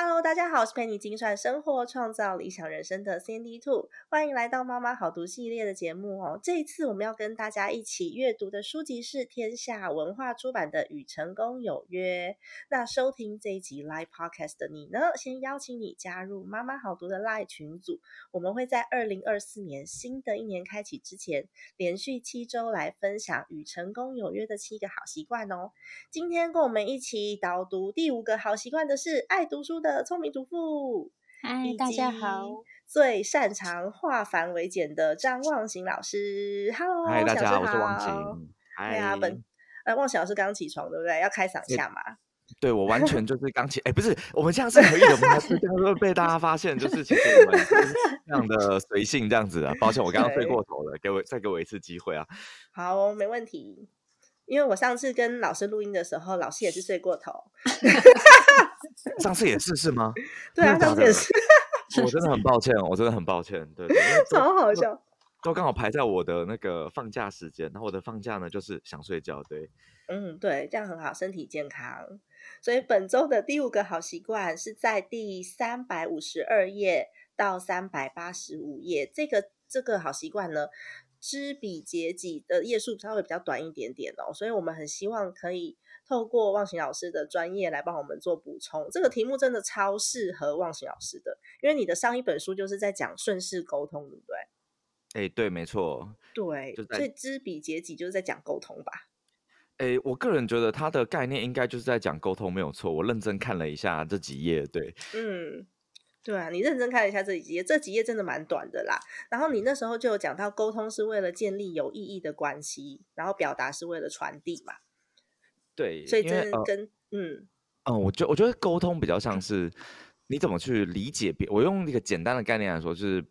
Hello，大家好，我是陪你精算生活、创造理想人生的 Cindy Two，欢迎来到妈妈好读系列的节目哦。这一次我们要跟大家一起阅读的书籍是天下文化出版的《与成功有约》。那收听这一集 Live Podcast 的你呢，先邀请你加入妈妈好读的 Live 群组，我们会在二零二四年新的一年开启之前，连续七周来分享《与成功有约》的七个好习惯哦。今天跟我们一起导读第五个好习惯的是爱读书的。的聪明主妇，嗨，大家好！最擅长化繁为简的张望行老师，Hello，嗨，大家好，我是望行。哎呀，本呃，望行老师刚起床，对不对？要开嗓一下嘛？对，我完全就是刚起，哎，不是，我们这样是可以的吗？这样会被大家发现，就是其实我们这样 的随性这样子啊。抱歉，我刚刚睡过头了，给我再给我一次机会啊！好，没问题。因为我上次跟老师录音的时候，老师也是睡过头。上次也是是吗？对啊，上次也是。我真的很抱歉，我真的很抱歉。对，超好笑。都刚好排在我的那个放假时间，然后我的放假呢就是想睡觉。对，嗯，对，这样很好，身体健康。所以本周的第五个好习惯是在第三百五十二页到三百八十五页。这个这个好习惯呢？知彼解己的页数稍微比较短一点点哦，所以我们很希望可以透过忘形老师的专业来帮我们做补充。这个题目真的超适合忘形老师的，因为你的上一本书就是在讲顺势沟通，对不对？哎，对，没错，对，所以知彼解己就是在讲沟通吧？哎，我个人觉得它的概念应该就是在讲沟通，没有错。我认真看了一下这几页，对，嗯。对啊，你认真看了一下这几页，这几页真的蛮短的啦。然后你那时候就有讲到，沟通是为了建立有意义的关系，然后表达是为了传递嘛。对，所以这跟嗯嗯，我觉我觉得沟通比较像是你怎么去理解别。我用一个简单的概念来说，就是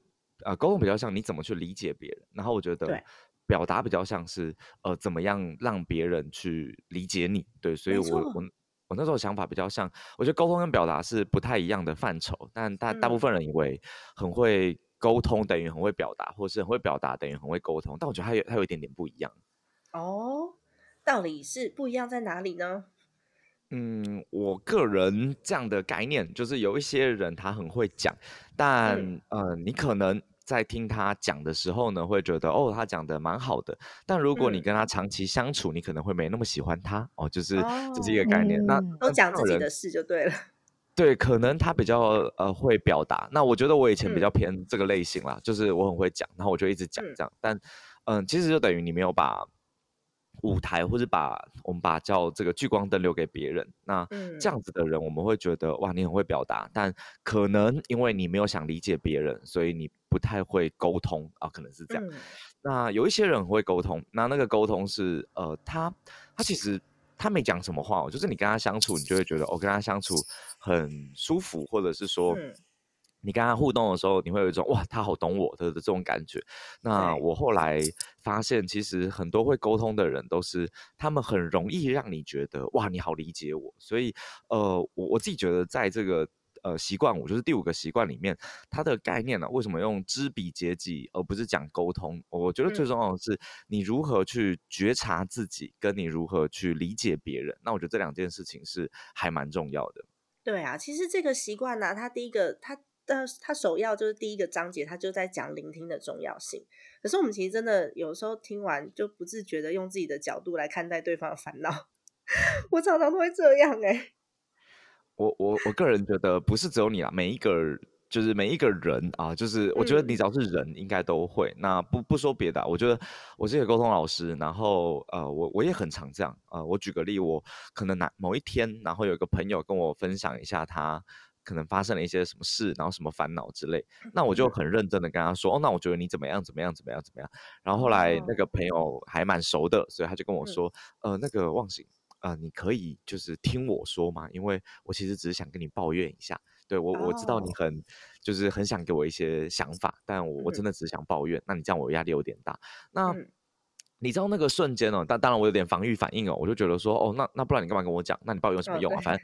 呃，沟通比较像你怎么去理解别人。然后我觉得表达比较像是呃，怎么样让别人去理解你。对，所以我我。我那时候想法比较像，我觉得沟通跟表达是不太一样的范畴，但大大部分人以为很会沟通等于很会表达，或是很会表达等于很会沟通，但我觉得它有它有一点点不一样。哦，到底是不一样在哪里呢？嗯，我个人这样的概念就是有一些人他很会讲，但呃，你可能。在听他讲的时候呢，会觉得哦，他讲的蛮好的。但如果你跟他长期相处，你可能会没那么喜欢他哦，就是这是一个概念。那都讲自己的事就对了。对，可能他比较呃会表达。那我觉得我以前比较偏这个类型啦，就是我很会讲，然后我就一直讲这样。但嗯，其实就等于你没有把。舞台，或是把我们把叫这个聚光灯留给别人，那这样子的人，我们会觉得哇，你很会表达，但可能因为你没有想理解别人，所以你不太会沟通啊，可能是这样。那有一些人很会沟通，那那个沟通是呃，他他其实他没讲什么话，就是你跟他相处，你就会觉得我跟他相处很舒服，或者是说。你跟他互动的时候，你会有一种哇，他好懂我的这种感觉。那我后来发现，其实很多会沟通的人，都是他们很容易让你觉得哇，你好理解我。所以，呃，我我自己觉得，在这个呃习惯，我就是第五个习惯里面，它的概念呢，为什么用知彼解己，而不是讲沟通？我觉得最重要的是，你如何去觉察自己，跟你如何去理解别人。那我觉得这两件事情是还蛮重要的。对啊，其实这个习惯呢，它第一个它。但他首要就是第一个章节，他就在讲聆听的重要性。可是我们其实真的有时候听完就不自觉的用自己的角度来看待对方的烦恼。我常常都会这样哎。我我我个人觉得不是只有你啊，每一个就是每一个人啊，就是我觉得你只要是人，应该都会。那不不说别的，我觉得我是一个沟通老师，然后呃，我我也很常这样呃，我举个例，我可能哪某一天，然后有一个朋友跟我分享一下他。可能发生了一些什么事，然后什么烦恼之类，那我就很认真的跟他说，哦，那我觉得你怎么样怎么样怎么样怎么样。然后后来那个朋友还蛮熟的，所以他就跟我说，呃，那个忘形，呃，你可以就是听我说嘛，因为我其实只是想跟你抱怨一下，对我我知道你很就是很想给我一些想法，但我我真的只想抱怨，那你这样我压力有点大，那。你知道那个瞬间哦，但当然我有点防御反应哦，我就觉得说，哦，那那不然你干嘛跟我讲？那你抱怨有什么用啊？反正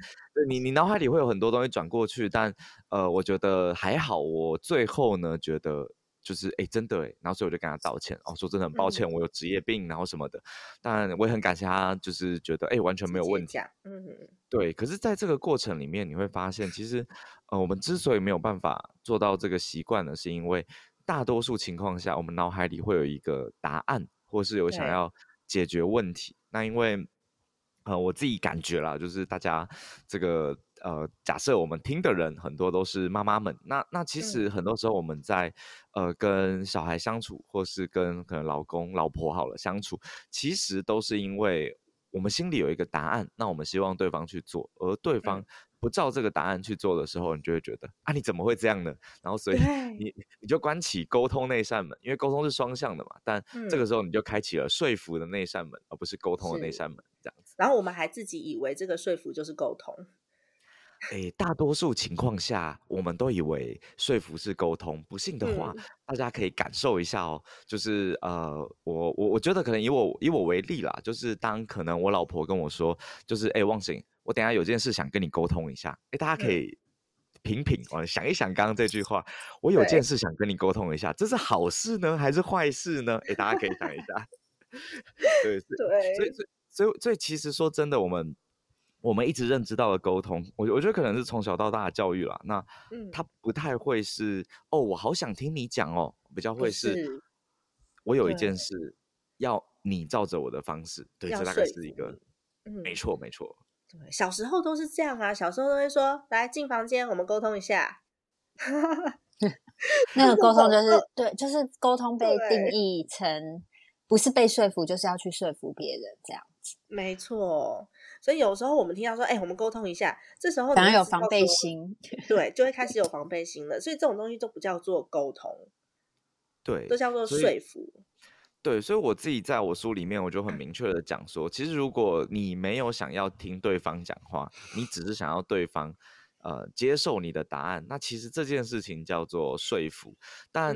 你你脑海里会有很多东西转过去，但呃，我觉得还好。我最后呢，觉得就是哎，真的哎，然后所以我就跟他道歉，哦，说真的很抱歉，我有职业病，然后什么的。当然我也很感谢他，就是觉得哎，完全没有问题。嗯，对。可是，在这个过程里面，你会发现，其实呃，我们之所以没有办法做到这个习惯呢，是因为大多数情况下，我们脑海里会有一个答案，或是有想要解决问题。那因为呃，我自己感觉啦，就是大家这个。呃，假设我们听的人很多都是妈妈们，那那其实很多时候我们在呃跟小孩相处，或是跟可能老公、老婆好了相处，其实都是因为我们心里有一个答案，那我们希望对方去做，而对方不照这个答案去做的时候，你就会觉得啊，你怎么会这样呢？然后所以你你就关起沟通那扇门，因为沟通是双向的嘛，但这个时候你就开启了说服的那扇门，而不是沟通的那扇门，这样子。然后我们还自己以为这个说服就是沟通。诶，大多数情况下，我们都以为说服是沟通。不信的话，大家可以感受一下哦。就是呃，我我我觉得可能以我以我为例啦，就是当可能我老婆跟我说，就是诶，忘醒，我等下有件事想跟你沟通一下。哎，大家可以品品哦，想一想刚刚这句话，我有件事想跟你沟通一下，这是好事呢，还是坏事呢？哎，大家可以想一下。对 对，所以所以所以其实说真的，我们。我们一直认知到的沟通，我我觉得可能是从小到大的教育啦。那他不太会是哦，我好想听你讲哦，比较会是，我有一件事要你照着我的方式，对，这大概是一个，没错没错。对，小时候都是这样啊，小时候都会说，来进房间，我们沟通一下。那个沟通就是对，就是沟通被定义成不是被说服，就是要去说服别人这样子。没错。所以有时候我们听到说，哎，我们沟通一下，这时候反而有防备心，对，就会 开始有防备心了。所以这种东西都不叫做沟通，对，都叫做说服。对，所以我自己在我书里面，我就很明确的讲说，其实如果你没有想要听对方讲话，你只是想要对方呃接受你的答案，那其实这件事情叫做说服。但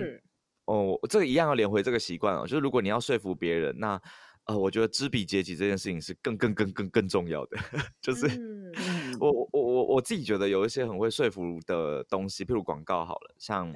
哦，这个一样要连回这个习惯哦，就是如果你要说服别人，那呃，我觉得知彼知己这件事情是更更更更更重要的，就是我我我我我自己觉得有一些很会说服的东西，譬如广告好了，像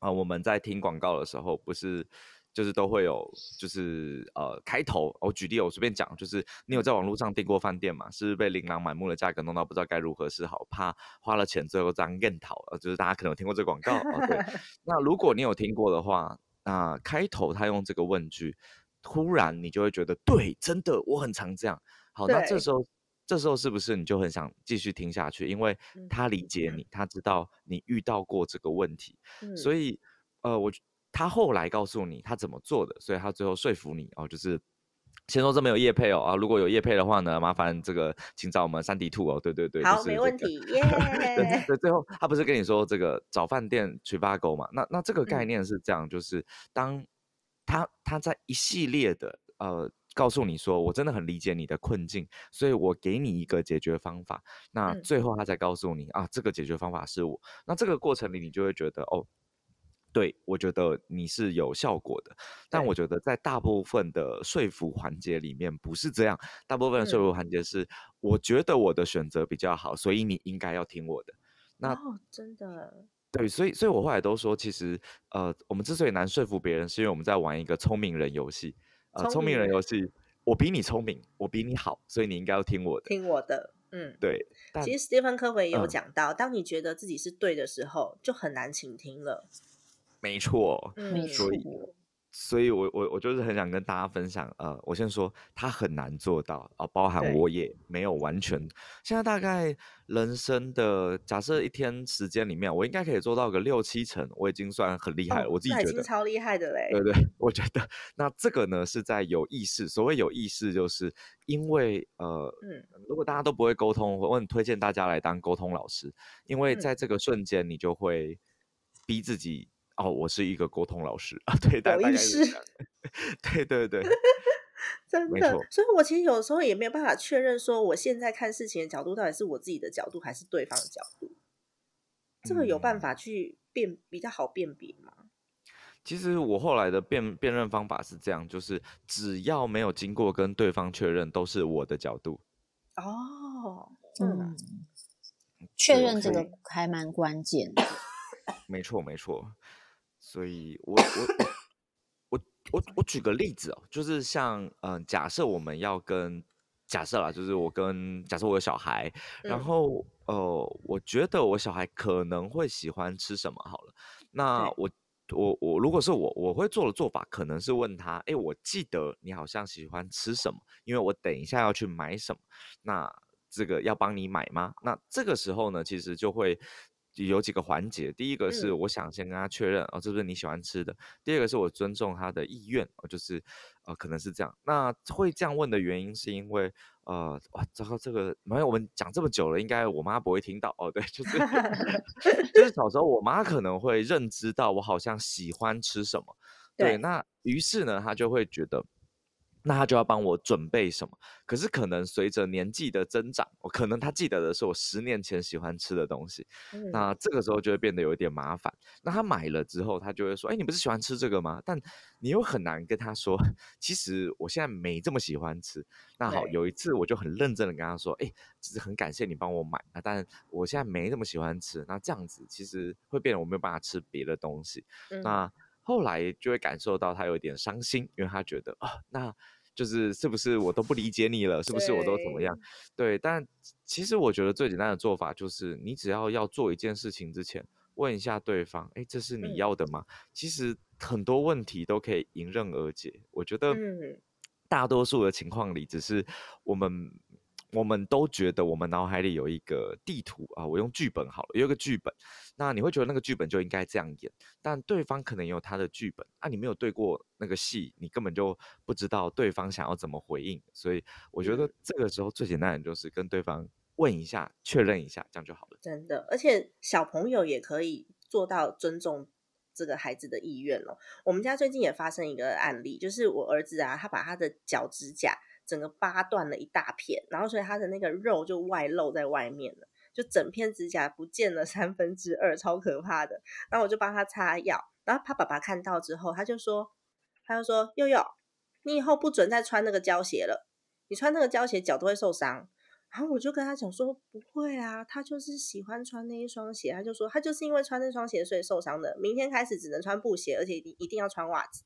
啊我们在听广告的时候，不是就是都会有就是呃开头，我举例我随便讲，就是你有在网络上订过饭店嘛？是被琳琅满目的价格弄到不知道该如何是好，怕花了钱最后这样认讨，就是大家可能有听过这广告对。那如果你有听过的话，那开头他用这个问句。突然，你就会觉得对，真的，我很常这样。好，那这时候，这时候是不是你就很想继续听下去？因为他理解你，他知道你遇到过这个问题，所以，呃，我他后来告诉你他怎么做的，所以他最后说服你哦，就是先说这没有叶配哦啊，如果有叶配的话呢，麻烦这个请找我们三 D Two 哦，对对对，好，没问题，耶。对，最后他不是跟你说这个找饭店去发狗嘛？那那这个概念是这样，就是当。他他在一系列的呃告诉你说，我真的很理解你的困境，所以我给你一个解决方法。那最后他才告诉你啊，这个解决方法是我。那这个过程里，你就会觉得哦，对我觉得你是有效果的。但我觉得在大部分的说服环节里面不是这样，大部分的说服环节是我觉得我的选择比较好，所以你应该要听我的。那真的。对，所以，所以我后来都说，其实，呃，我们之所以难说服别人，是因为我们在玩一个聪明人游戏。呃，聪明人游戏，我比你聪明，我比你好，所以你应该要听我的。听我的，嗯，对。其实斯蒂芬科维也有讲到，当你觉得自己是对的时候，就很难倾听了。没错，所以。所以，我我我就是很想跟大家分享，呃，我先说，他很难做到啊，包含我也没有完全。现在大概人生的假设一天时间里面，我应该可以做到个六七成，我已经算很厉害了。我自己觉得超厉害的嘞。对对，我觉得那这个呢是在有意识。所谓有意识，就是因为呃，嗯，如果大家都不会沟通，我很推荐大家来当沟通老师，因为在这个瞬间，你就会逼自己。哦，我是一个沟通老师 啊，对，大概是这样。对对对，真的。所以，我其实有时候也没有办法确认，说我现在看事情的角度到底是我自己的角度，还是对方的角度。这个有办法去辨比较好辨别吗？其实我后来的辨辨认方法是这样，就是只要没有经过跟对方确认，都是我的角度。哦，嗯，确认这个还蛮关键的。没错，没错。所以我我我我我举个例子哦，就是像嗯，假设我们要跟假设啦，就是我跟假设我有小孩，然后呃，我觉得我小孩可能会喜欢吃什么好了，那我。我我如果是我，我会做的做法可能是问他，哎，我记得你好像喜欢吃什么，因为我等一下要去买什么，那这个要帮你买吗？那这个时候呢，其实就会有几个环节，第一个是我想先跟他确认，哦，这不是你喜欢吃的；第二个是我尊重他的意愿，哦，就是。呃，可能是这样。那会这样问的原因，是因为呃，哇，糟糕，这个没有我们讲这么久了，应该我妈不会听到哦。对，就是 就是小时候，我妈可能会认知到我好像喜欢吃什么，对，那于是呢，她就会觉得。那他就要帮我准备什么？可是可能随着年纪的增长，我可能他记得的是我十年前喜欢吃的东西。那这个时候就会变得有一点麻烦。那他买了之后，他就会说：“哎，你不是喜欢吃这个吗？”但你又很难跟他说：“ 其实我现在没这么喜欢吃。”那好，有一次我就很认真的跟他说：“哎，只是很感谢你帮我买啊，但我现在没那么喜欢吃。那这样子其实会变得我没有办法吃别的东西。”那后来就会感受到他有点伤心，因为他觉得啊，那就是是不是我都不理解你了？是不是我都怎么样？对，但其实我觉得最简单的做法就是，你只要要做一件事情之前，问一下对方，哎，这是你要的吗？其实很多问题都可以迎刃而解。我觉得大多数的情况里，只是我们。我们都觉得我们脑海里有一个地图啊，我用剧本好了，有一个剧本，那你会觉得那个剧本就应该这样演，但对方可能有他的剧本啊，你没有对过那个戏，你根本就不知道对方想要怎么回应，所以我觉得这个时候最简单的就是跟对方问一下，确认一下，这样就好了。真的，而且小朋友也可以做到尊重这个孩子的意愿了。我们家最近也发生一个案例，就是我儿子啊，他把他的脚指甲。整个扒断了一大片，然后所以他的那个肉就外露在外面了，就整片指甲不见了三分之二，超可怕的。然后我就帮他擦药，然后他爸爸看到之后，他就说，他就说佑佑，你以后不准再穿那个胶鞋了，你穿那个胶鞋脚都会受伤。然后我就跟他讲说，不会啊，他就是喜欢穿那一双鞋，他就说他就是因为穿那双鞋所以受伤的，明天开始只能穿布鞋，而且一定一定要穿袜子。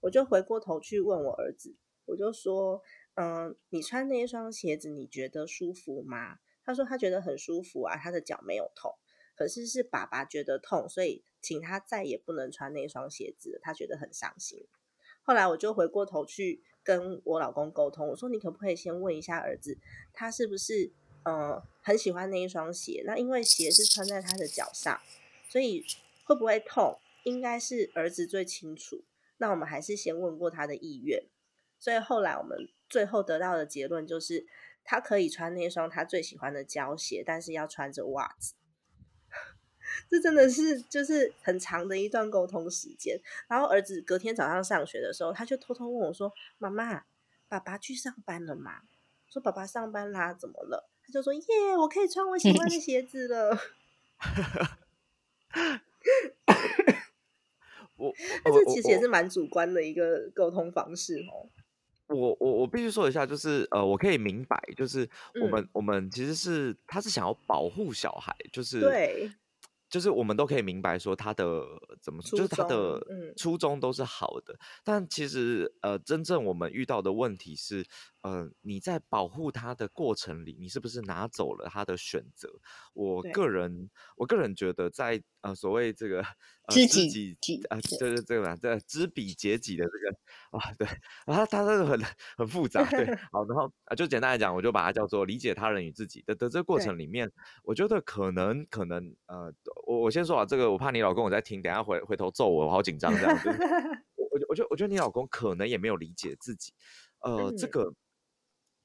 我就回过头去问我儿子，我就说。嗯，你穿那一双鞋子，你觉得舒服吗？他说他觉得很舒服啊，他的脚没有痛。可是是爸爸觉得痛，所以请他再也不能穿那双鞋子，他觉得很伤心。后来我就回过头去跟我老公沟通，我说你可不可以先问一下儿子，他是不是呃很喜欢那一双鞋？那因为鞋是穿在他的脚上，所以会不会痛，应该是儿子最清楚。那我们还是先问过他的意愿。所以后来我们。最后得到的结论就是，他可以穿那双他最喜欢的胶鞋，但是要穿着袜子。这真的是就是很长的一段沟通时间。然后儿子隔天早上上学的时候，他就偷偷问我说：“妈妈，爸爸去上班了吗？”说：“爸爸上班啦，怎么了？”他就说：“耶，我可以穿我喜欢的 鞋子了。”我，这其实也是蛮主观的一个沟通方式哦。我我我必须说一下，就是呃，我可以明白，就是我们我们其实是他是想要保护小孩，就是对。就是我们都可以明白说他的怎么，就是他的初衷都是好的，但其实呃，真正我们遇到的问题是，呃，你在保护他的过程里，你是不是拿走了他的选择？我个人，我个人觉得，在呃所谓这个呃知己啊，就是这个嘛，这知彼解己的这个啊，对，啊，他这个很很复杂，对，好，然后啊，就简单来讲，我就把它叫做理解他人与自己的的这个过程里面，我觉得可能可能呃。我我先说啊，这个我怕你老公我在听，等下回回头揍我，我好紧张这样子。我我我觉得我觉得你老公可能也没有理解自己，呃，这个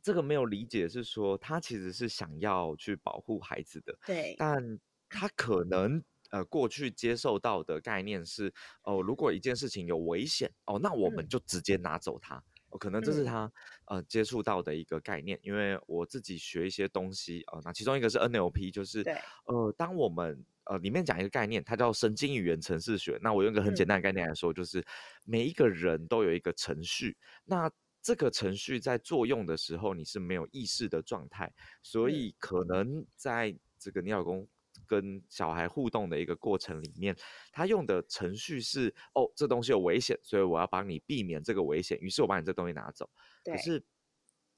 这个没有理解是说他其实是想要去保护孩子的，对，但他可能呃过去接受到的概念是哦，如果一件事情有危险哦，那我们就直接拿走它。可能这是他呃接触到的一个概念，因为我自己学一些东西啊，那其中一个是 NLP，就是呃，当我们呃里面讲一个概念，它叫神经语言程式学。那我用一个很简单的概念来说，就是每一个人都有一个程序，那这个程序在作用的时候，你是没有意识的状态，所以可能在这个你老公跟小孩互动的一个过程里面，他用的程序是哦，这东西有危险，所以我要帮你避免这个危险，于是我把你这东西拿走。可是，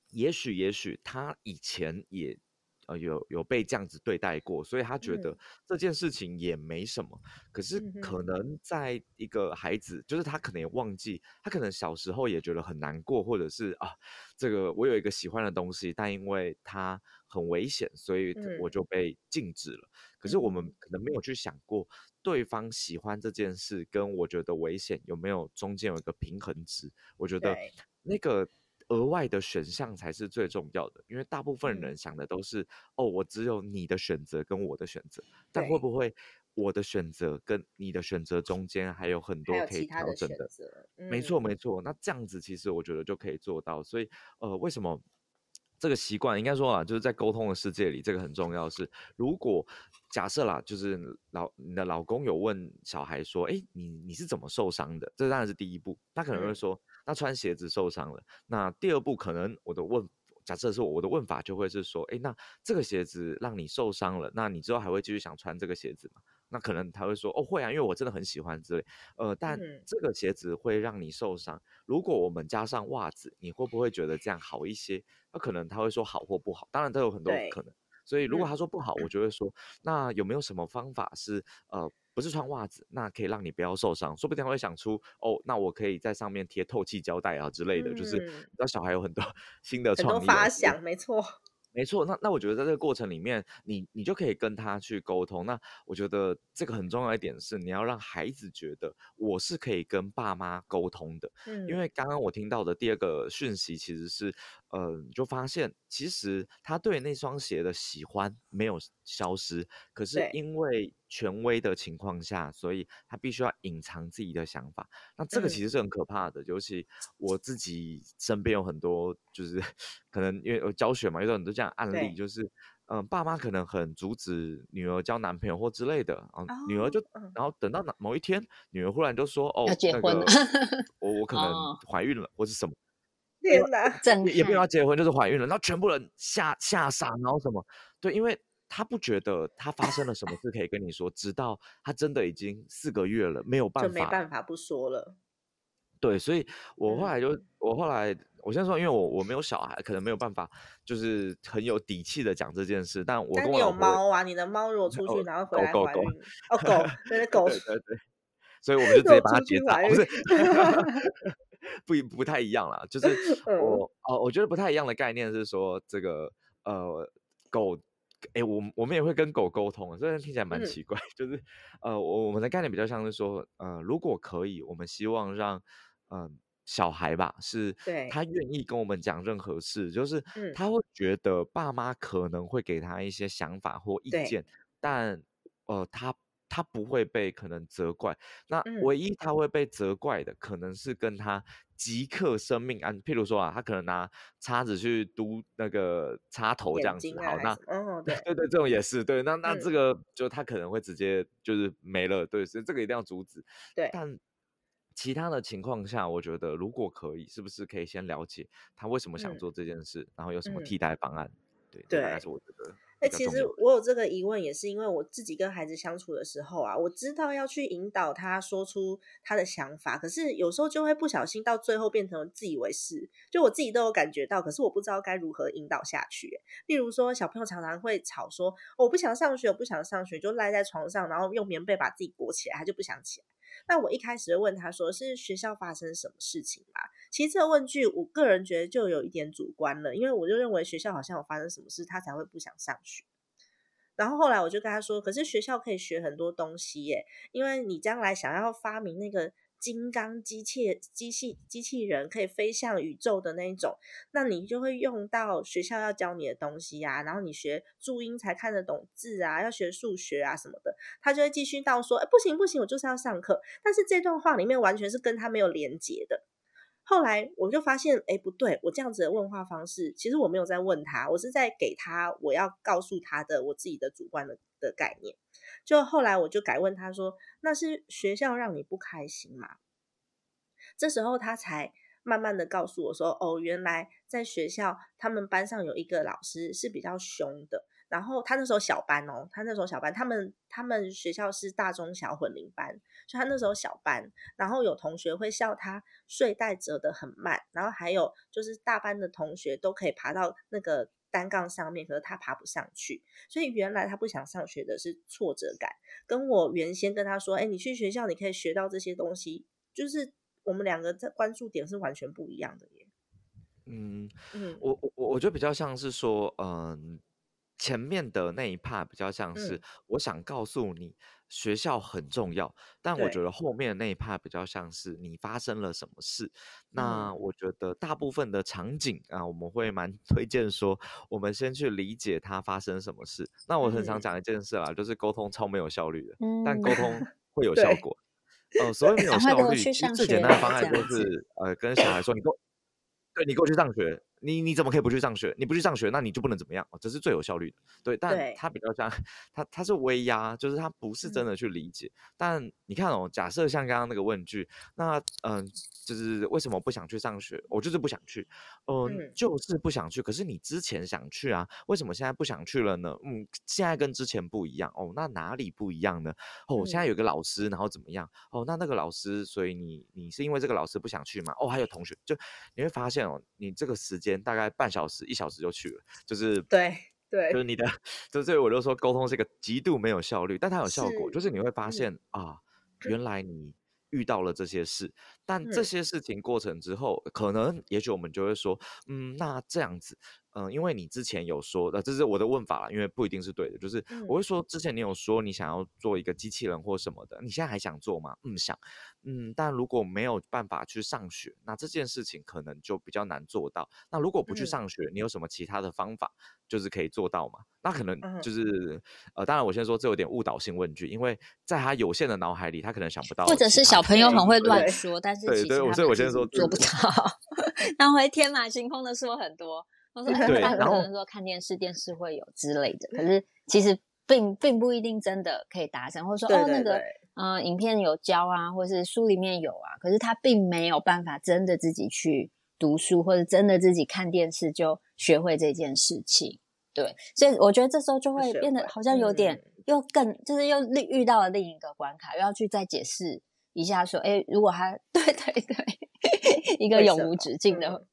也许也许他以前也。呃，有有被这样子对待过，所以他觉得这件事情也没什么。可是可能在一个孩子，就是他可能也忘记，他可能小时候也觉得很难过，或者是啊，这个我有一个喜欢的东西，但因为它很危险，所以我就被禁止了。可是我们可能没有去想过，对方喜欢这件事跟我觉得危险有没有中间有一个平衡值？我觉得那个。额外的选项才是最重要的，因为大部分人想的都是哦，我只有你的选择跟我的选择，但会不会我的选择跟你的选择中间还有很多可以调整的？没错，没错。那这样子其实我觉得就可以做到。所以呃，为什么这个习惯应该说啊，就是在沟通的世界里，这个很重要。是如果假设啦，就是老你的老公有问小孩说，哎，你你是怎么受伤的？这当然是第一步，他可能会说。那穿鞋子受伤了，那第二步可能我的问，假设是我的问法就会是说，哎，那这个鞋子让你受伤了，那你之后还会继续想穿这个鞋子吗？那可能他会说，哦，会啊，因为我真的很喜欢之类，呃，但这个鞋子会让你受伤，如果我们加上袜子，你会不会觉得这样好一些？那可能他会说好或不好，当然都有很多可能。所以如果他说不好，我就会说，那有没有什么方法是呃？不是穿袜子，那可以让你不要受伤。说不定会想出哦，那我可以在上面贴透气胶带啊之类的。就是让小孩有很多 新的创意发想，没错。没错，那那我觉得在这个过程里面，你你就可以跟他去沟通。那我觉得这个很重要一点是，你要让孩子觉得我是可以跟爸妈沟通的。嗯，因为刚刚我听到的第二个讯息其实是，呃，就发现其实他对那双鞋的喜欢没有消失，可是因为权威的情况下，所以他必须要隐藏自己的想法。那这个其实是很可怕的，尤其我自己身边有很多，就是 可能因为我教学嘛，有很多这样案例，就是嗯，爸妈可能很阻止女儿交男朋友或之类的啊，女儿就然后等到哪某一天，女儿忽然就说哦，要结婚了，我。我可能怀孕了或是什么，天哪，也不要结婚，就是。怀孕了，然后全部人吓吓傻，然后什么。对，因为。他不觉得他发生了什么事可以跟你说，直到他真的已经四个月了，没有办法，就没办法不说了。对，所以我后来就，我后来，我先说，因为我我没有小孩，可能没有办法，就是很有底气的讲这件事。但我跟我有猫啊，你的猫如果出去然后回来怀孕，哦狗，对狗，对对对，所以我们就 直接把它截走，不是，不不太一样啦，就是我哦，我觉得不太一样的概念是说，这个呃狗。哎，我我们也会跟狗沟通，虽然听起来蛮奇怪，就是呃，我我们的概念比较像是说，呃，如果可以，我们希望让嗯小孩吧，是他愿意跟我们讲任何事，就是他会觉得爸妈可能会给他一些想法或意见，但呃他。他不会被可能责怪，那唯一他会被责怪的，可能是跟他即刻生命安，譬如说啊，他可能拿叉子去嘟那个插头这样子，好，那哦，对对对，这种也是对，那那这个就他可能会直接就是没了，对，所以这个一定要阻止。对，但其他的情况下，我觉得如果可以，是不是可以先了解他为什么想做这件事，然后有什么替代方案？对，这大概是我觉得。哎，其实我有这个疑问，也是因为我自己跟孩子相处的时候啊，我知道要去引导他说出他的想法，可是有时候就会不小心到最后变成自以为是，就我自己都有感觉到，可是我不知道该如何引导下去。例如说，小朋友常常会吵说：“我不想上学，我不想上学”，就赖在床上，然后用棉被把自己裹起来，他就不想起来。那我一开始就问他说：“是学校发生什么事情啦？”其实这个问句，我个人觉得就有一点主观了，因为我就认为学校好像有发生什么事，他才会不想上学。然后后来我就跟他说：“可是学校可以学很多东西耶，因为你将来想要发明那个金刚机器、机器机器人可以飞向宇宙的那一种，那你就会用到学校要教你的东西呀。然后你学注音才看得懂字啊，要学数学啊什么的。”他就会继续到说：“哎，不行不行，我就是要上课。”但是这段话里面完全是跟他没有连接的。后来我就发现，哎，不对，我这样子的问话方式，其实我没有在问他，我是在给他我要告诉他的我自己的主观的的概念。就后来我就改问他说：“那是学校让你不开心吗？”这时候他才慢慢的告诉我说：“哦，原来在学校他们班上有一个老师是比较凶的。”然后他那时候小班哦，他那时候小班，他们他们学校是大中小混龄班，所以他那时候小班，然后有同学会笑他睡袋折得很慢，然后还有就是大班的同学都可以爬到那个单杠上面，可是他爬不上去，所以原来他不想上学的是挫折感，跟我原先跟他说，哎，你去学校你可以学到这些东西，就是我们两个在关注点是完全不一样的耶。嗯嗯，我我我觉得比较像是说，嗯。前面的那一 part 比较像是我想告诉你学校很重要，但我觉得后面的那一 part 比较像是你发生了什么事。那我觉得大部分的场景啊，我们会蛮 推荐说，我们先去理解它发生什么事。那我很常讲一件事啦，就是沟通超没有效率的，但沟通会有效果。哦，所以没有效率，最简单的方案就是呃，跟小孩说，你给我，对你给我去上学。你你怎么可以不去上学？你不去上学，那你就不能怎么样哦？这是最有效率的。对，但他比较像他他是威压，就是他不是真的去理解。但你看哦，假设像刚刚那个问句，那嗯，就是为什么不想去上学？我就是不想去，嗯，就是不想去。可是你之前想去啊，为什么现在不想去了呢？嗯，现在跟之前不一样哦，那哪里不一样呢？哦，现在有个老师，然后怎么样？哦，那那个老师，所以你你是因为这个老师不想去吗？哦，还有同学，就你会发现哦，你这个时间。大概半小时、一小时就去了，就是对对，就是你的，就所以我就说沟通是一个极度没有效率，但它有效果，就是你会发现啊，原来你遇到了这些事，但这些事情过程之后，可能也许我们就会说，嗯，那这样子。嗯，因为你之前有说，呃，这是我的问法了，因为不一定是对的，就是我会说，之前你有说你想要做一个机器人或什么的，你现在还想做吗？嗯，想，嗯，但如果没有办法去上学，那这件事情可能就比较难做到。那如果不去上学，你有什么其他的方法，就是可以做到吗？那可能就是，呃，当然我先说这有点误导性问句，因为在他有限的脑海里，他可能想不到，或者是小朋友很会乱说，但是对对，所以我先说做不到，他会天马行空的说很多。对，然后说看电视，电视会有之类的，可是其实并并不一定真的可以达成，或者说哦那个呃影片有教啊，或是书里面有啊，可是他并没有办法真的自己去读书，或者真的自己看电视就学会这件事情。对，所以我觉得这时候就会变得好像有点又更就是又遇到了另一个关卡，又要去再解释一下说，哎，如果他对对对，一个永无止境的。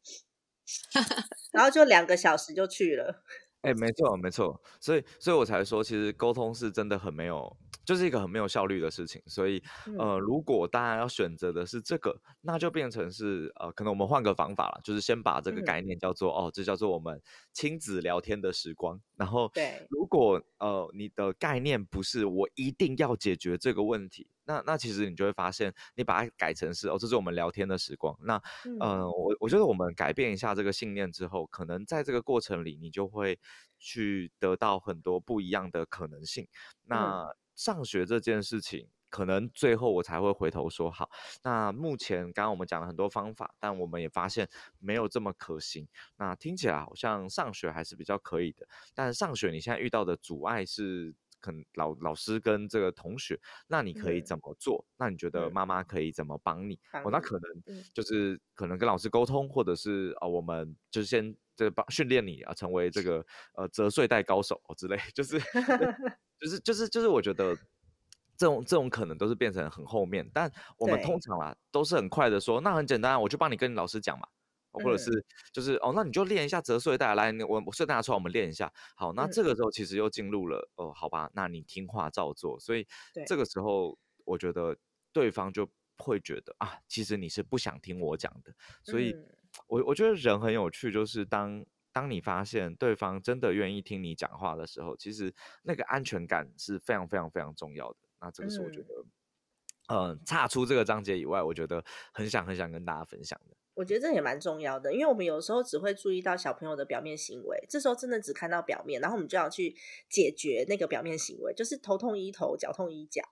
然后就两个小时就去了，哎，没错没错，所以所以我才说，其实沟通是真的很没有，就是一个很没有效率的事情。所以呃，如果大家要选择的是这个，那就变成是呃，可能我们换个方法了，就是先把这个概念叫做哦，这叫做我们亲子聊天的时光。然后，对，如果呃你的概念不是我一定要解决这个问题。那那其实你就会发现，你把它改成是哦，这是我们聊天的时光。那嗯，我我觉得我们改变一下这个信念之后，可能在这个过程里，你就会去得到很多不一样的可能性。那上学这件事情，可能最后我才会回头说好。那目前刚刚我们讲了很多方法，但我们也发现没有这么可行。那听起来好像上学还是比较可以的，但上学你现在遇到的阻碍是。可能老老师跟这个同学，那你可以怎么做？那你觉得妈妈可以怎么帮你？哦，那可能就是可能跟老师沟通，或者是啊，我们就是先这帮训练你啊，成为这个呃折睡袋高手之类，就是 就是就是就是我觉得这种这种可能都是变成很后面，但我们通常啦都是很快的说，那很简单，我就帮你跟你老师讲嘛。或者是就是哦，那你就练一下折睡带，来，我我睡袋拿出来，我们练一下。好，那这个时候其实又进入了哦，好吧，那你听话照做。所以这个时候，我觉得对方就会觉得啊，其实你是不想听我讲的。所以，我我觉得人很有趣，就是当当你发现对方真的愿意听你讲话的时候，其实那个安全感是非常非常非常重要的。那这个是我觉得，嗯，差出这个章节以外，我觉得很想很想跟大家分享的。我觉得这也蛮重要的，因为我们有时候只会注意到小朋友的表面行为，这时候真的只看到表面，然后我们就要去解决那个表面行为，就是头痛医头，脚痛医脚。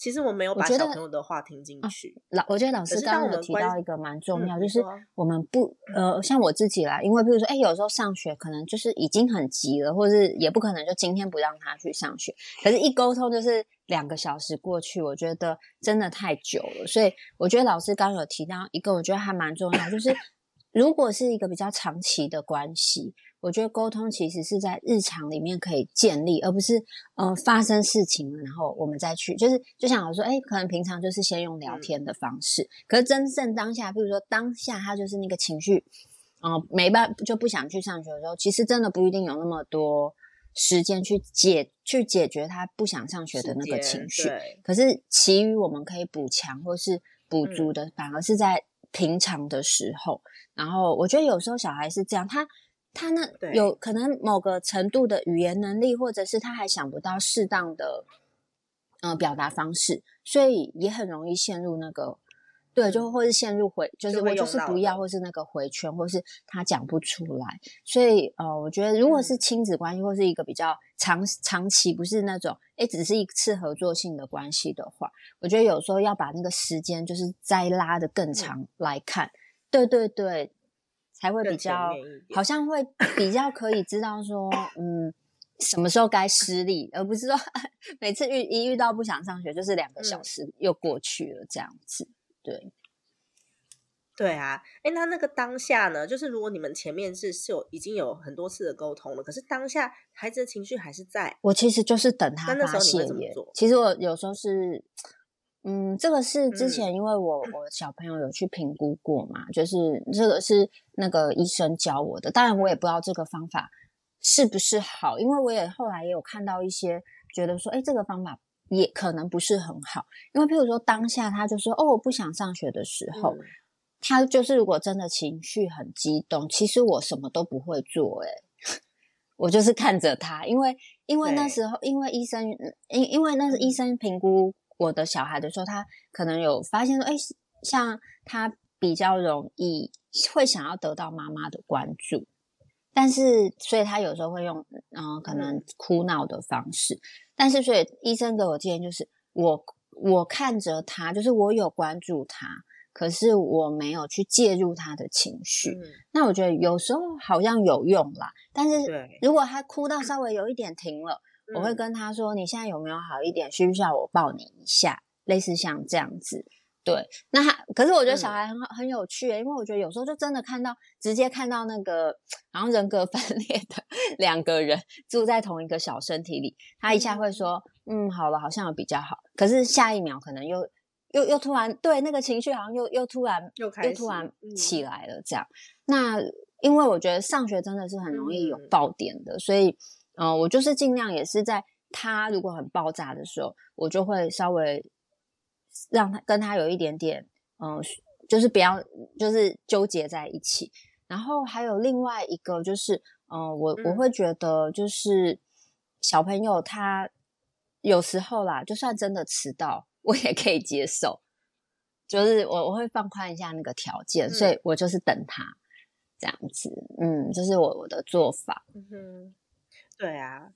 其实我没有把小朋友的话听进去。老，我觉得老师刚刚有提到一个蛮重要，就是我们不呃，像我自己啦，因为比如说，哎，有时候上学可能就是已经很急了，或者是也不可能就今天不让他去上学，可是一沟通就是两个小时过去，我觉得真的太久了。所以我觉得老师刚刚有提到一个，我觉得还蛮重要，就是如果是一个比较长期的关系。我觉得沟通其实是在日常里面可以建立，而不是呃发生事情了，然后我们再去，就是就想我说，哎，可能平常就是先用聊天的方式，可是真正当下，比如说当下他就是那个情绪，嗯，没办就不想去上学的时候，其实真的不一定有那么多时间去解去解决他不想上学的那个情绪，可是其余我们可以补强或是补足的，反而是在。平常的时候，然后我觉得有时候小孩是这样，他他那有可能某个程度的语言能力，或者是他还想不到适当的呃表达方式，所以也很容易陷入那个对，就或是陷入回，就是我就是不要，或是那个回圈，或是他讲不出来。所以呃，我觉得如果是亲子关系，或是一个比较长长期，不是那种哎只是一次合作性的关系的话。我觉得有时候要把那个时间就是再拉的更长来看，对对对，才会比较好像会比较可以知道说，嗯，什么时候该失利，而不是说 每次遇一遇到不想上学，就是两个小时又过去了这样子。对，对啊，哎，那那个当下呢？就是如果你们前面是是有已经有很多次的沟通了，可是当下孩子的情绪还是在，我其实就是等他发泄耶。其实我有时候是。嗯，这个是之前因为我我小朋友有去评估过嘛，就是这个是那个医生教我的。当然我也不知道这个方法是不是好，因为我也后来也有看到一些觉得说，哎，这个方法也可能不是很好。因为譬如说当下他就说，哦，我不想上学的时候，他就是如果真的情绪很激动，其实我什么都不会做，哎，我就是看着他，因为因为那时候因为医生因因为那是医生评估。我的小孩的时候，他可能有发现说，哎，像他比较容易会想要得到妈妈的关注，但是所以他有时候会用嗯，可能哭闹的方式。但是所以医生给我建议就是，我我看着他，就是我有关注他，可是我没有去介入他的情绪。那我觉得有时候好像有用啦，但是如果他哭到稍微有一点停了。我会跟他说：“你现在有没有好一点？需不需要我抱你一下？类似像这样子，对。那他可是我觉得小孩很好很有趣，因为我觉得有时候就真的看到，直接看到那个然后人格分裂的 两个人住在同一个小身体里，他一下会说：嗯，好了，好像有比较好。可是下一秒可能又又又突然对那个情绪好像又又突然又又突然起来了。这样，那因为我觉得上学真的是很容易有爆点的，所以。嗯，我就是尽量也是在他如果很爆炸的时候，我就会稍微让他跟他有一点点，嗯，就是不要就是纠结在一起。然后还有另外一个就是，嗯，我我会觉得就是小朋友他有时候啦，就算真的迟到，我也可以接受，就是我我会放宽一下那个条件，所以我就是等他这样子，嗯，这是我我的做法。嗯哼。对啊，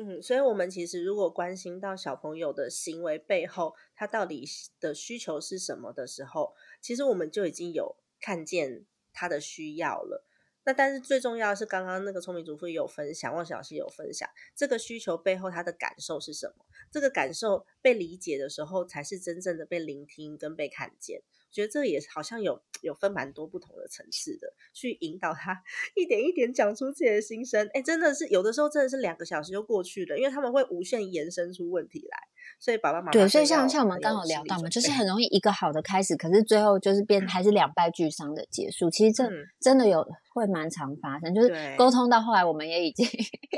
嗯，所以，我们其实如果关心到小朋友的行为背后，他到底的需求是什么的时候，其实我们就已经有看见他的需要了。那但是最重要的是，刚刚那个聪明主妇有分享，汪小溪有分享，这个需求背后他的感受是什么？这个感受被理解的时候，才是真正的被聆听跟被看见。觉得这也好像有有分蛮多不同的层次的，去引导他一点一点讲出自己的心声。哎，真的是有的时候真的是两个小时就过去了，因为他们会无限延伸出问题来。所以爸爸妈妈对，所以像像我们刚好聊到嘛，就是很容易一个好的开始，可是最后就是变还是两败俱伤的结束。其实这真的有会蛮常发生，就是沟通到后来，我们也已经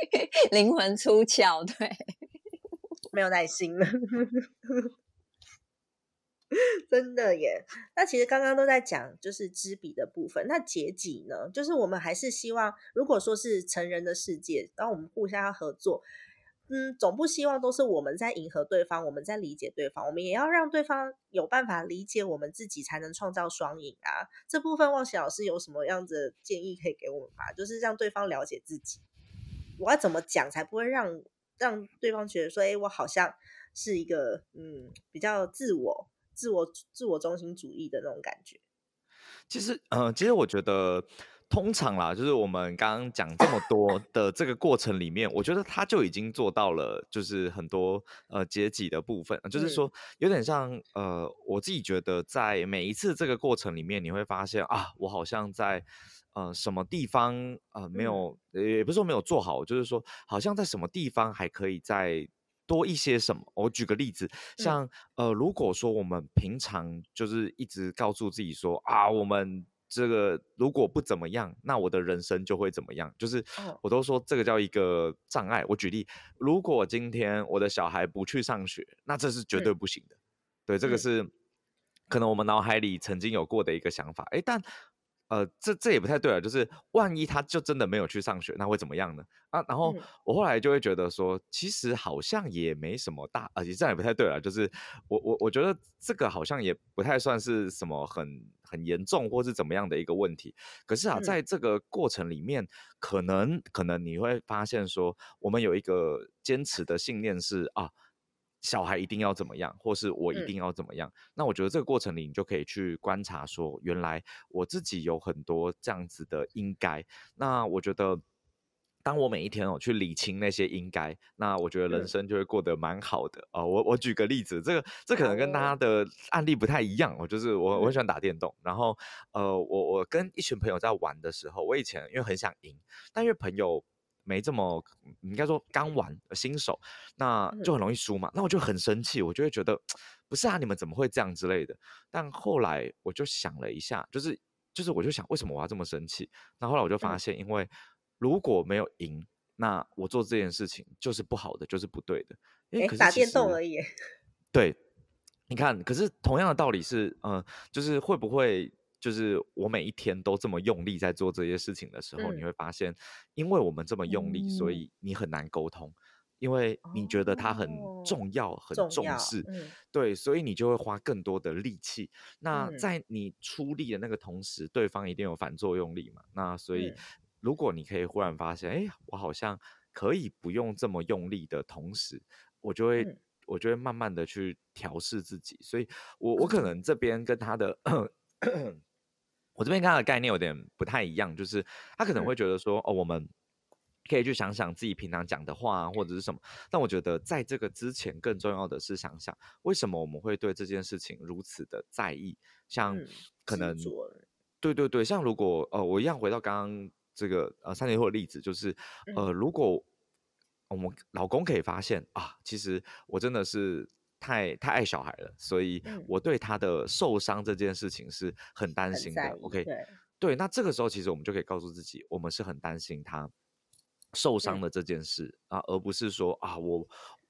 灵魂出窍，对，没有耐心了。真的耶，那其实刚刚都在讲就是知彼的部分，那解己呢？就是我们还是希望，如果说是成人的世界，当我们互相要合作，嗯，总不希望都是我们在迎合对方，我们在理解对方，我们也要让对方有办法理解我们自己，才能创造双赢啊。这部分望喜老师有什么样子建议可以给我们吗？就是让对方了解自己，我要怎么讲才不会让让对方觉得说，哎，我好像是一个嗯比较自我。自我自我中心主义的那种感觉，其实，嗯，其实我觉得，通常啦，就是我们刚刚讲这么多 的这个过程里面，我觉得他就已经做到了，就是很多呃阶级的部分，就是说有点像呃，我自己觉得在每一次这个过程里面，你会发现啊，我好像在呃什么地方呃没有，也不是说没有做好，就是说好像在什么地方还可以再多一些什么。我举个例子，像呃如果说我们平常就是一直告诉自己说啊我们。这个如果不怎么样，那我的人生就会怎么样？就是我都说这个叫一个障碍。我举例，如果今天我的小孩不去上学，那这是绝对不行的。对，这个是可能我们脑海里曾经有过的一个想法。哎，但。呃，这这也不太对啊，就是万一他就真的没有去上学，那会怎么样呢？啊，然后我后来就会觉得说，其实好像也没什么大，而且这样也不太对啊，就是我我我觉得这个好像也不太算是什么很很严重或是怎么样的一个问题。可是啊，在这个过程里面，可能可能你会发现说，我们有一个坚持的信念是啊。小孩一定要怎么样，或是我一定要怎么样？那我觉得这个过程里，你就可以去观察，说原来我自己有很多这样子的应该。那我觉得，当我每一天哦去理清那些应该，那我觉得人生就会过得蛮好的哦。我我举个例子，这个这可能跟大家的案例不太一样。我就是我我很喜欢打电动，然后呃，我我跟一群朋友在玩的时候，我以前因为很想赢，但因为朋友。没这么，应该说刚玩新手，那就很容易输嘛。那我就很生气，我就会觉得不是啊，你们怎么会这样之类的。但后来我就想了一下，就是就是我就想，为什么我要这么生气？那后来我就发现，因为如果没有赢，那我做这件事情就是不好的，就是不对的。哎，打电动而已。对，你看，可是同样的道理是，嗯，就是会不会？就是我每一天都这么用力在做这些事情的时候，你会发现，因为我们这么用力，所以你很难沟通，因为你觉得它很重要、很重视，对，所以你就会花更多的力气。那在你出力的那个同时，对方一定有反作用力嘛？那所以，如果你可以忽然发现，哎，我好像可以不用这么用力的同时，我就会，我就会慢慢的去调试自己。所以我我可能这边跟他的。我这边跟他的概念有点不太一样，就是他可能会觉得说，哦，我们可以去想想自己平常讲的话或者是什么。但我觉得在这个之前，更重要的是想想为什么我们会对这件事情如此的在意。像可能，对对对，像如果呃，我一样回到刚刚这个呃三年后的例子，就是呃，如果我们老公可以发现啊，其实我真的是。太太爱小孩了，所以我对他的受伤这件事情是很担心的。OK，对，那这个时候其实我们就可以告诉自己，我们是很担心他受伤的这件事啊，而不是说啊，我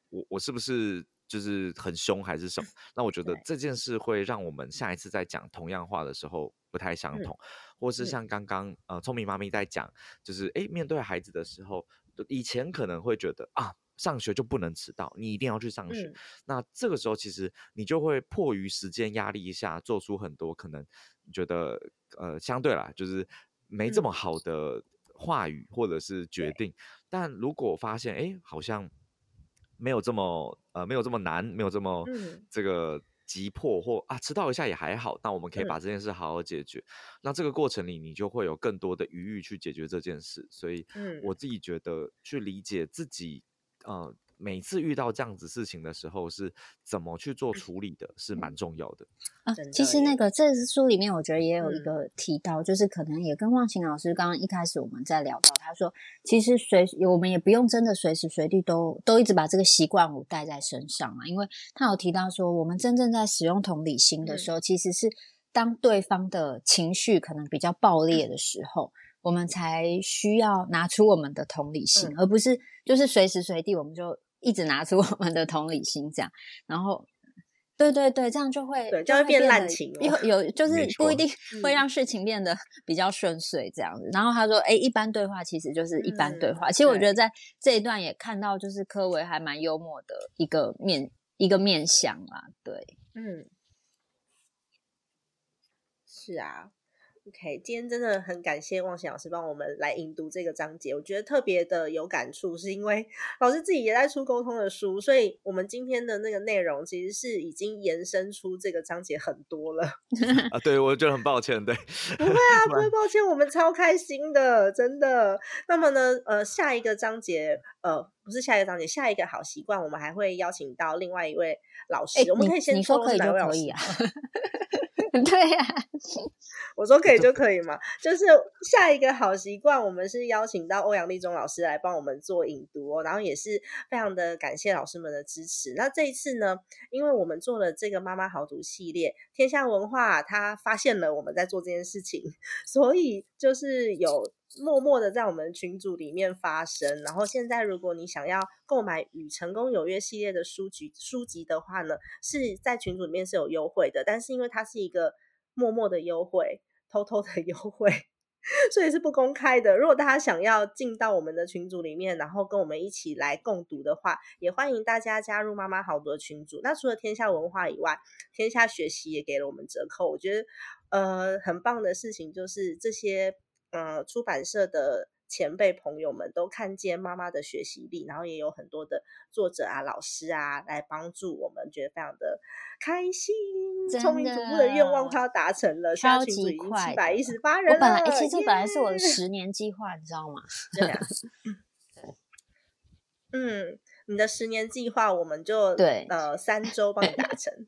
我我是不是就是很凶还是什么？那我觉得这件事会让我们下一次在讲同样话的时候不太相同，或是像刚刚呃聪明妈咪在讲，就是哎面对孩子的时候，以前可能会觉得啊。上学就不能迟到，你一定要去上学。那这个时候，其实你就会迫于时间压力下，做出很多可能你觉得呃相对来就是没这么好的话语或者是决定。但如果发现哎，好像没有这么呃没有这么难，没有这么这个急迫或啊迟到一下也还好，那我们可以把这件事好好解决。那这个过程里，你就会有更多的余裕去解决这件事。所以，我自己觉得去理解自己。呃，每次遇到这样子事情的时候，是怎么去做处理的，是蛮重要的。啊，其实那个这书里面，我觉得也有一个提到，就是可能也跟忘情老师刚刚一开始我们在聊到，他说，其实随我们也不用真的随时随地都都一直把这个习惯物带在身上啊，因为他有提到说，我们真正在使用同理心的时候，其实是当对方的情绪可能比较爆裂的时候。我们才需要拿出我们的同理心，而不是就是随时随地我们就一直拿出 我们的同理心这样。然后，对对对，这样就会就会变滥情，有有就是不一定会让事情变得 比较顺遂这样子。然后他说：“哎，一般对话其实就是一般对话。”其实我觉得在这一段也看到，就是柯维还蛮幽默的一个面一个面相啊。对，嗯，是啊。OK，今天真的很感谢望贤老师帮我们来引读这个章节，我觉得特别的有感触，是因为老师自己也在出沟通的书，所以我们今天的那个内容其实是已经延伸出这个章节很多了。啊，对，我觉得很抱歉，对，不会啊，不会抱歉，我们超开心的，真的。那么呢，呃，下一个章节，呃，不是下一个章节，下一个好习惯，我们还会邀请到另外一位老师，我们可以先说可以就可以 啊。对呀，我说可以就 可以嘛。就是下一个好习惯，我们是邀请到欧阳立中老师来帮我们做引读哦，然后也是非常的感谢老师们的支持。那这一次呢，因为我们做了这个妈妈好读系列，天下文化他发现了我们在做这件事情，所以就是有。默默的在我们群组里面发声，然后现在如果你想要购买《与成功有约》系列的书籍书籍的话呢，是在群组里面是有优惠的，但是因为它是一个默默的优惠，偷偷的 优惠，所以是不公开的。如果大家想要进到我们的群组里面，然后跟我们一起来共读的话，也欢迎大家加入妈妈好多群组。那除了天下文化以外，天下学习也给了我们折扣。我觉得呃很棒的事情就是这些。呃，出版社的前辈朋友们都看见妈妈的学习力，然后也有很多的作者啊、老师啊来帮助我们，觉得非常的开心。聪明主妇的愿望快要达成了，超级七百一十八人。我本来，其实这本来是我的十年计划，你知道吗？嗯，你的十年计划，我们就对呃三周帮你达成。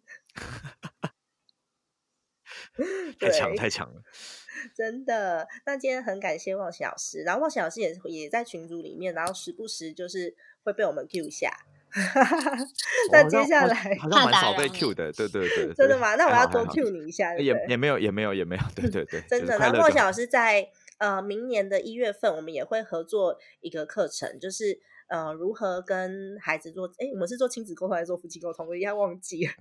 太强，太强了。真的，那今天很感谢望喜老师，然后望喜老师也也在群组里面，然后时不时就是会被我们 Q 下。那接下来好像 蛮少被 Q 的，对对对，真的吗？那我要多 Q 你一下，也也没有也没有也没有，对对对，真的。然后望喜老师在呃明年的一月份，我们也会合作一个课程，就是呃如何跟孩子做，哎，我们是做亲子沟通还是做夫妻沟通？我一下忘记了。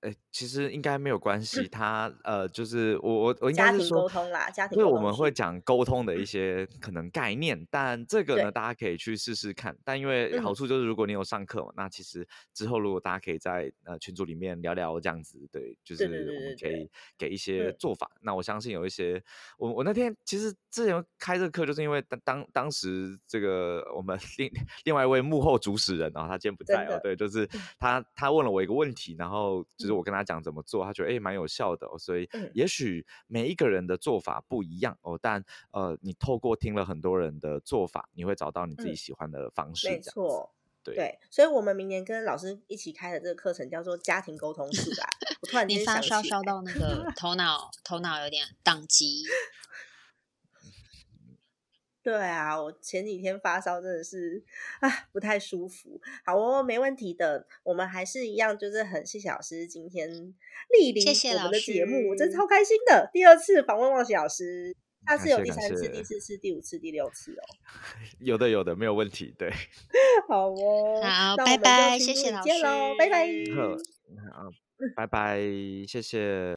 哎，其实应该没有关系。他呃，就是我我我应该是说，沟通啦，家庭就是我们会讲沟通的一些可能概念，但这个呢，大家可以去试试看。但因为好处就是，如果你有上课嘛，那其实之后如果大家可以在呃群组里面聊聊这样子，对，就是我们可以给一些做法。那我相信有一些，我我那天其实之前开这个课，就是因为当当当时这个我们 另另外一位幕后主使人啊，他今天不在哦，对，就是他他问了我一个问题，然后就。我跟他讲怎么做，他觉得哎蛮有效的，所以也许每一个人的做法不一样哦，但呃，你透过听了很多人的做法，你会找到你自己喜欢的方式。没错，对对，所以我们明年跟老师一起开的这个课程叫做家庭沟通术啊。我突然间发烧烧到那个头脑头脑有点宕机。对啊，我前几天发烧真的是啊不太舒服。好哦，没问题的，我们还是一样，就是很谢谢老师今天莅临我们的节目，我真超开心的。第二次访问望喜老师，下次有第三次、第四次、第五次、第六次哦。有的，有的，没有问题。对，好哦，好，拜拜，谢谢老师，拜拜，好，拜拜，谢谢。